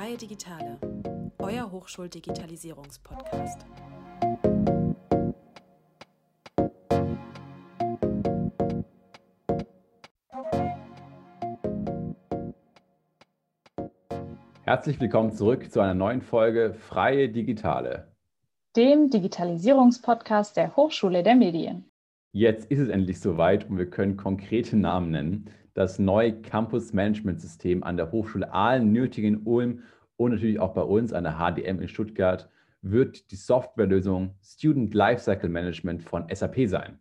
Freie Digitale, euer Hochschuldigitalisierungspodcast. Herzlich willkommen zurück zu einer neuen Folge Freie Digitale, dem Digitalisierungspodcast der Hochschule der Medien. Jetzt ist es endlich soweit und wir können konkrete Namen nennen. Das neue Campus Management System an der Hochschule Aalen, Nürtingen, Ulm und natürlich auch bei uns an der HDM in Stuttgart wird die Softwarelösung Student Lifecycle Management von SAP sein.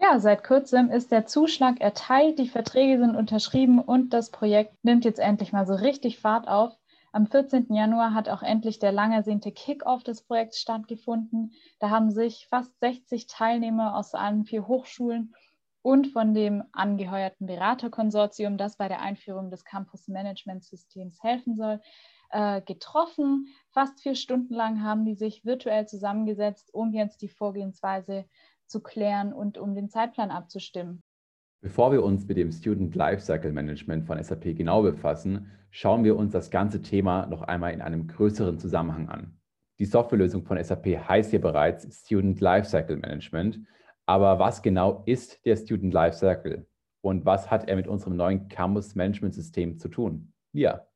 Ja, seit kurzem ist der Zuschlag erteilt, die Verträge sind unterschrieben und das Projekt nimmt jetzt endlich mal so richtig Fahrt auf. Am 14. Januar hat auch endlich der lang ersehnte Kick-Off des Projekts stattgefunden. Da haben sich fast 60 Teilnehmer aus allen vier Hochschulen und von dem angeheuerten Beraterkonsortium, das bei der Einführung des Campus-Management-Systems helfen soll, äh, getroffen. Fast vier Stunden lang haben die sich virtuell zusammengesetzt, um jetzt die Vorgehensweise zu klären und um den Zeitplan abzustimmen. Bevor wir uns mit dem Student Lifecycle Management von SAP genau befassen, schauen wir uns das ganze Thema noch einmal in einem größeren Zusammenhang an. Die Softwarelösung von SAP heißt hier bereits Student Lifecycle Management. Aber was genau ist der Student Lifecycle und was hat er mit unserem neuen Campus Management System zu tun? Ja.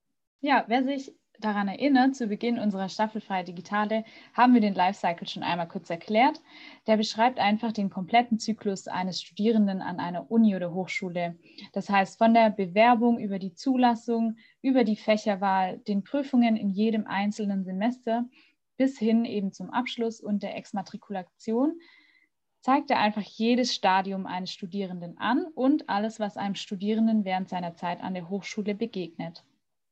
Ja, wer sich daran erinnert, zu Beginn unserer Staffelfreie Digitale haben wir den Lifecycle schon einmal kurz erklärt. Der beschreibt einfach den kompletten Zyklus eines Studierenden an einer Uni oder Hochschule. Das heißt, von der Bewerbung über die Zulassung, über die Fächerwahl, den Prüfungen in jedem einzelnen Semester bis hin eben zum Abschluss und der Exmatrikulation zeigt er einfach jedes Stadium eines Studierenden an und alles, was einem Studierenden während seiner Zeit an der Hochschule begegnet.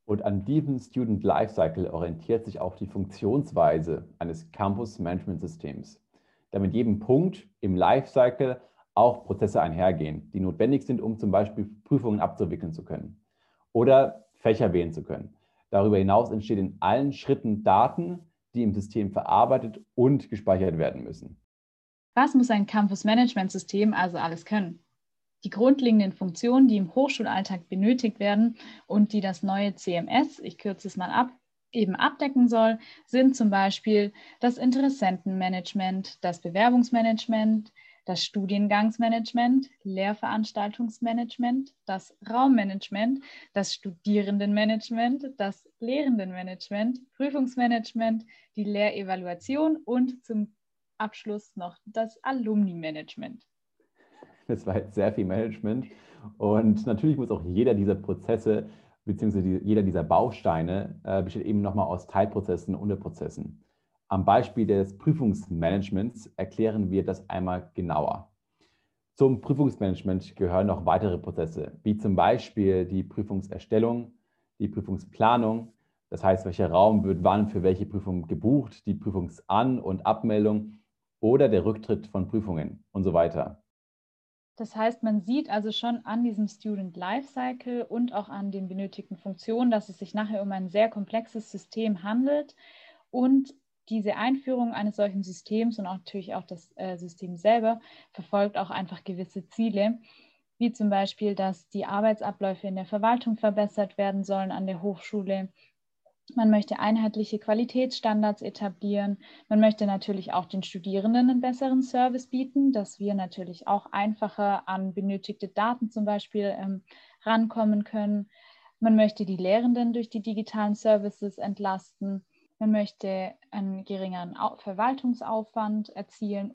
Und an diesem Student Lifecycle orientiert sich auch die Funktionsweise eines Campus Management Systems, da mit jedem Punkt im Lifecycle auch Prozesse einhergehen, die notwendig sind, um zum Beispiel Prüfungen abzuwickeln zu können oder Fächer wählen zu können. Darüber hinaus entstehen in allen Schritten Daten, die im System verarbeitet und gespeichert werden müssen. Was muss ein Campus Management System also alles können? Die grundlegenden Funktionen, die im Hochschulalltag benötigt werden und die das neue CMS, ich kürze es mal ab, eben abdecken soll, sind zum Beispiel das Interessentenmanagement, das Bewerbungsmanagement, das Studiengangsmanagement, Lehrveranstaltungsmanagement, das Raummanagement, das Studierendenmanagement, das Lehrendenmanagement, Prüfungsmanagement, die Lehrevaluation und zum Abschluss noch das Alumni-Management. Das war jetzt sehr viel Management. Und natürlich muss auch jeder dieser Prozesse beziehungsweise jeder dieser Bausteine äh, besteht eben nochmal aus Teilprozessen und Unterprozessen. Am Beispiel des Prüfungsmanagements erklären wir das einmal genauer. Zum Prüfungsmanagement gehören noch weitere Prozesse, wie zum Beispiel die Prüfungserstellung, die Prüfungsplanung, das heißt, welcher Raum wird wann für welche Prüfung gebucht, die Prüfungsan- und Abmeldung oder der Rücktritt von Prüfungen und so weiter. Das heißt, man sieht also schon an diesem Student Lifecycle und auch an den benötigten Funktionen, dass es sich nachher um ein sehr komplexes System handelt. Und diese Einführung eines solchen Systems und auch natürlich auch das äh, System selber verfolgt auch einfach gewisse Ziele, wie zum Beispiel, dass die Arbeitsabläufe in der Verwaltung verbessert werden sollen an der Hochschule, man möchte einheitliche Qualitätsstandards etablieren. Man möchte natürlich auch den Studierenden einen besseren Service bieten, dass wir natürlich auch einfacher an benötigte Daten zum Beispiel ähm, rankommen können. Man möchte die Lehrenden durch die digitalen Services entlasten. Man möchte einen geringeren Verwaltungsaufwand erzielen.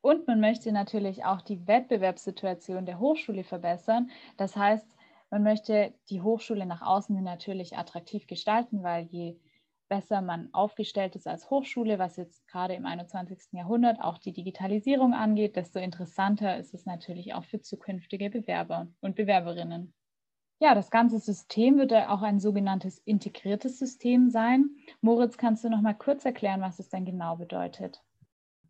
Und man möchte natürlich auch die Wettbewerbssituation der Hochschule verbessern. Das heißt, man möchte die Hochschule nach außen natürlich attraktiv gestalten, weil je besser man aufgestellt ist als Hochschule, was jetzt gerade im 21. Jahrhundert auch die Digitalisierung angeht, desto interessanter ist es natürlich auch für zukünftige Bewerber und Bewerberinnen. Ja, das ganze System wird auch ein sogenanntes integriertes System sein. Moritz, kannst du noch mal kurz erklären, was es denn genau bedeutet?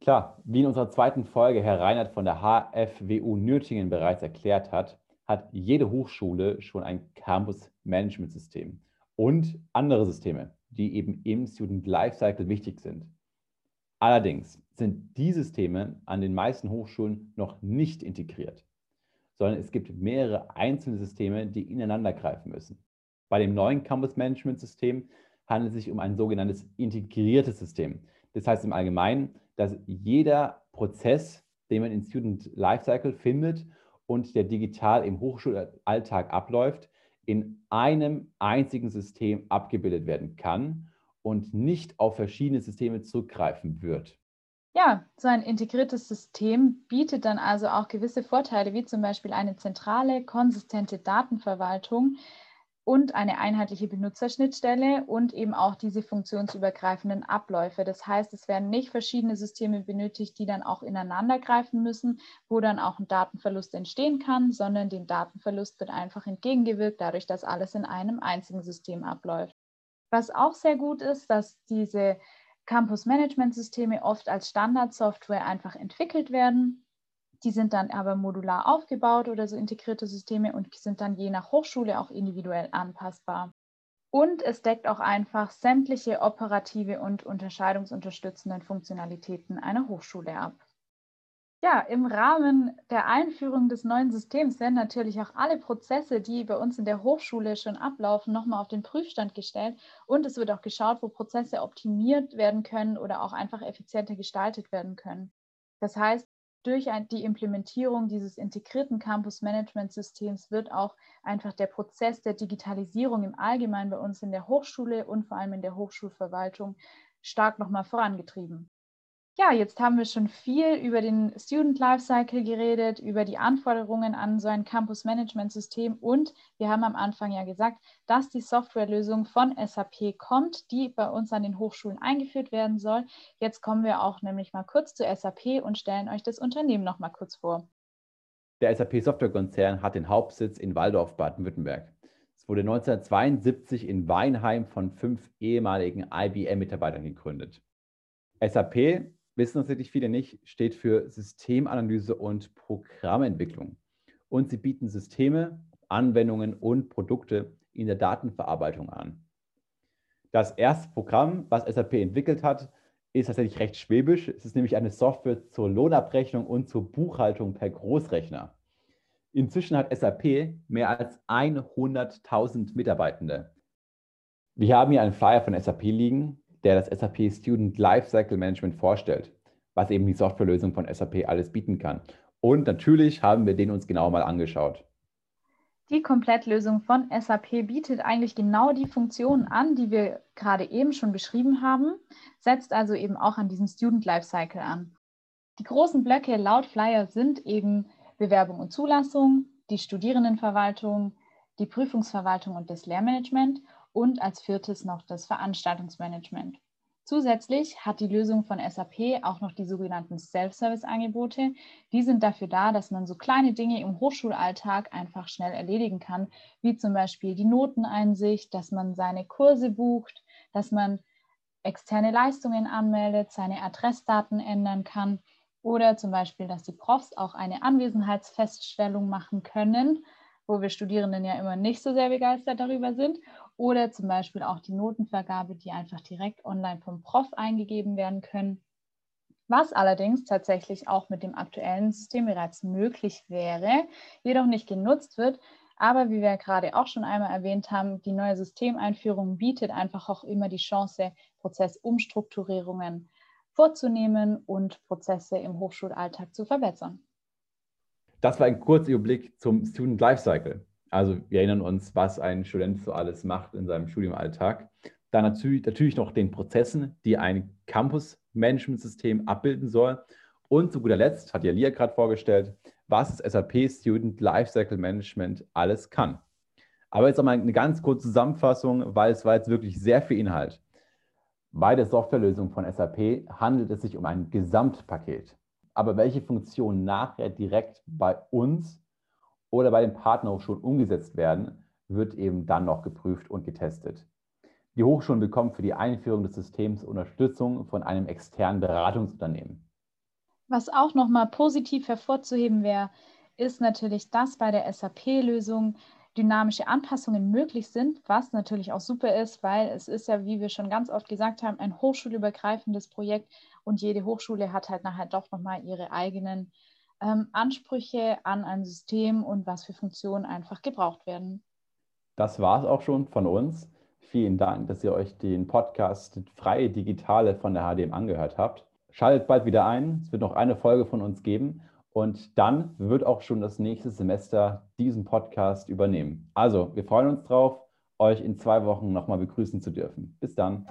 Klar, wie in unserer zweiten Folge Herr Reinhardt von der HFWU Nürtingen bereits erklärt hat, hat jede Hochschule schon ein Campus-Management-System und andere Systeme, die eben im Student Lifecycle wichtig sind. Allerdings sind die Systeme an den meisten Hochschulen noch nicht integriert, sondern es gibt mehrere einzelne Systeme, die ineinander greifen müssen. Bei dem neuen Campus Management System handelt es sich um ein sogenanntes integriertes System. Das heißt im Allgemeinen, dass jeder Prozess, den man in Student Lifecycle findet und der digital im Hochschulalltag abläuft, in einem einzigen System abgebildet werden kann und nicht auf verschiedene Systeme zurückgreifen wird. Ja, so ein integriertes System bietet dann also auch gewisse Vorteile, wie zum Beispiel eine zentrale, konsistente Datenverwaltung und eine einheitliche Benutzerschnittstelle und eben auch diese funktionsübergreifenden Abläufe. Das heißt, es werden nicht verschiedene Systeme benötigt, die dann auch ineinander greifen müssen, wo dann auch ein Datenverlust entstehen kann, sondern dem Datenverlust wird einfach entgegengewirkt, dadurch, dass alles in einem einzigen System abläuft. Was auch sehr gut ist, dass diese Campus-Management-Systeme oft als Standardsoftware einfach entwickelt werden. Die sind dann aber modular aufgebaut oder so integrierte Systeme und sind dann je nach Hochschule auch individuell anpassbar. Und es deckt auch einfach sämtliche operative und unterscheidungsunterstützenden Funktionalitäten einer Hochschule ab. Ja, im Rahmen der Einführung des neuen Systems werden natürlich auch alle Prozesse, die bei uns in der Hochschule schon ablaufen, nochmal auf den Prüfstand gestellt. Und es wird auch geschaut, wo Prozesse optimiert werden können oder auch einfach effizienter gestaltet werden können. Das heißt, durch die Implementierung dieses integrierten Campus-Management-Systems wird auch einfach der Prozess der Digitalisierung im Allgemeinen bei uns in der Hochschule und vor allem in der Hochschulverwaltung stark nochmal vorangetrieben. Ja, jetzt haben wir schon viel über den Student Lifecycle geredet, über die Anforderungen an so ein Campus Management System und wir haben am Anfang ja gesagt, dass die Softwarelösung von SAP kommt, die bei uns an den Hochschulen eingeführt werden soll. Jetzt kommen wir auch nämlich mal kurz zu SAP und stellen euch das Unternehmen noch mal kurz vor. Der SAP Softwarekonzern hat den Hauptsitz in Waldorf, Baden-Württemberg. Es wurde 1972 in Weinheim von fünf ehemaligen IBM-Mitarbeitern gegründet. SAP wissen natürlich viele nicht, steht für Systemanalyse und Programmentwicklung. Und sie bieten Systeme, Anwendungen und Produkte in der Datenverarbeitung an. Das erste Programm, was SAP entwickelt hat, ist tatsächlich recht schwäbisch. Es ist nämlich eine Software zur Lohnabrechnung und zur Buchhaltung per Großrechner. Inzwischen hat SAP mehr als 100.000 Mitarbeitende. Wir haben hier einen Flyer von SAP liegen, der das SAP Student Lifecycle Management vorstellt, was eben die Softwarelösung von SAP alles bieten kann. Und natürlich haben wir den uns genau mal angeschaut. Die Komplettlösung von SAP bietet eigentlich genau die Funktionen an, die wir gerade eben schon beschrieben haben, setzt also eben auch an diesem Student Lifecycle an. Die großen Blöcke laut Flyer sind eben Bewerbung und Zulassung, die Studierendenverwaltung, die Prüfungsverwaltung und das Lehrmanagement und als viertes noch das Veranstaltungsmanagement. Zusätzlich hat die Lösung von SAP auch noch die sogenannten Self-Service-Angebote. Die sind dafür da, dass man so kleine Dinge im Hochschulalltag einfach schnell erledigen kann, wie zum Beispiel die Noteneinsicht, dass man seine Kurse bucht, dass man externe Leistungen anmeldet, seine Adressdaten ändern kann oder zum Beispiel, dass die Profs auch eine Anwesenheitsfeststellung machen können wo wir Studierenden ja immer nicht so sehr begeistert darüber sind. Oder zum Beispiel auch die Notenvergabe, die einfach direkt online vom Prof eingegeben werden können. Was allerdings tatsächlich auch mit dem aktuellen System bereits möglich wäre, jedoch nicht genutzt wird. Aber wie wir gerade auch schon einmal erwähnt haben, die neue Systemeinführung bietet einfach auch immer die Chance, Prozessumstrukturierungen vorzunehmen und Prozesse im Hochschulalltag zu verbessern. Das war ein kurzer Überblick zum Student Lifecycle. Also wir erinnern uns, was ein Student so alles macht in seinem Studiumalltag. Dann natürlich, natürlich noch den Prozessen, die ein Campus-Management-System abbilden soll. Und zu guter Letzt hat ja Lia gerade vorgestellt, was das SAP Student Lifecycle Management alles kann. Aber jetzt nochmal eine ganz kurze Zusammenfassung, weil es war jetzt wirklich sehr viel Inhalt. Bei der Softwarelösung von SAP handelt es sich um ein Gesamtpaket aber welche Funktionen nachher direkt bei uns oder bei den Partnerhochschulen umgesetzt werden, wird eben dann noch geprüft und getestet. Die Hochschulen bekommen für die Einführung des Systems Unterstützung von einem externen Beratungsunternehmen. Was auch nochmal positiv hervorzuheben wäre, ist natürlich, dass bei der SAP-Lösung dynamische Anpassungen möglich sind, was natürlich auch super ist, weil es ist ja, wie wir schon ganz oft gesagt haben, ein hochschulübergreifendes Projekt und jede Hochschule hat halt nachher doch nochmal ihre eigenen ähm, Ansprüche an ein System und was für Funktionen einfach gebraucht werden. Das war es auch schon von uns. Vielen Dank, dass ihr euch den Podcast Freie Digitale von der HDM angehört habt. Schaltet bald wieder ein. Es wird noch eine Folge von uns geben. Und dann wird auch schon das nächste Semester diesen Podcast übernehmen. Also, wir freuen uns drauf, euch in zwei Wochen nochmal begrüßen zu dürfen. Bis dann.